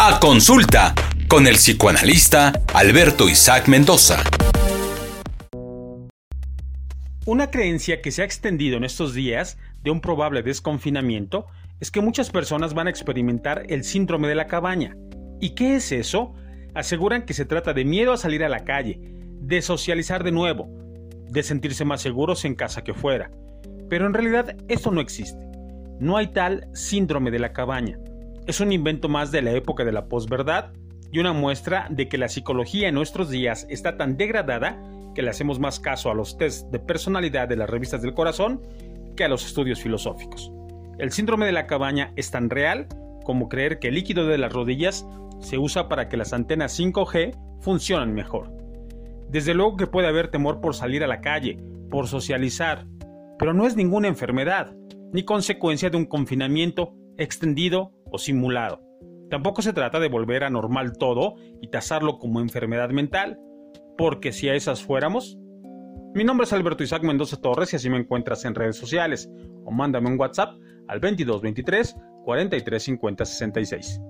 A consulta con el psicoanalista Alberto Isaac Mendoza. Una creencia que se ha extendido en estos días de un probable desconfinamiento es que muchas personas van a experimentar el síndrome de la cabaña. ¿Y qué es eso? Aseguran que se trata de miedo a salir a la calle, de socializar de nuevo, de sentirse más seguros en casa que fuera. Pero en realidad esto no existe. No hay tal síndrome de la cabaña. Es un invento más de la época de la posverdad y una muestra de que la psicología en nuestros días está tan degradada que le hacemos más caso a los tests de personalidad de las revistas del corazón que a los estudios filosóficos. El síndrome de la cabaña es tan real como creer que el líquido de las rodillas se usa para que las antenas 5G funcionen mejor. Desde luego que puede haber temor por salir a la calle, por socializar, pero no es ninguna enfermedad, ni consecuencia de un confinamiento extendido o simulado. Tampoco se trata de volver a normal todo y tasarlo como enfermedad mental, porque si a esas fuéramos... Mi nombre es Alberto Isaac Mendoza Torres y así me encuentras en redes sociales o mándame un WhatsApp al 2223 43 50 66.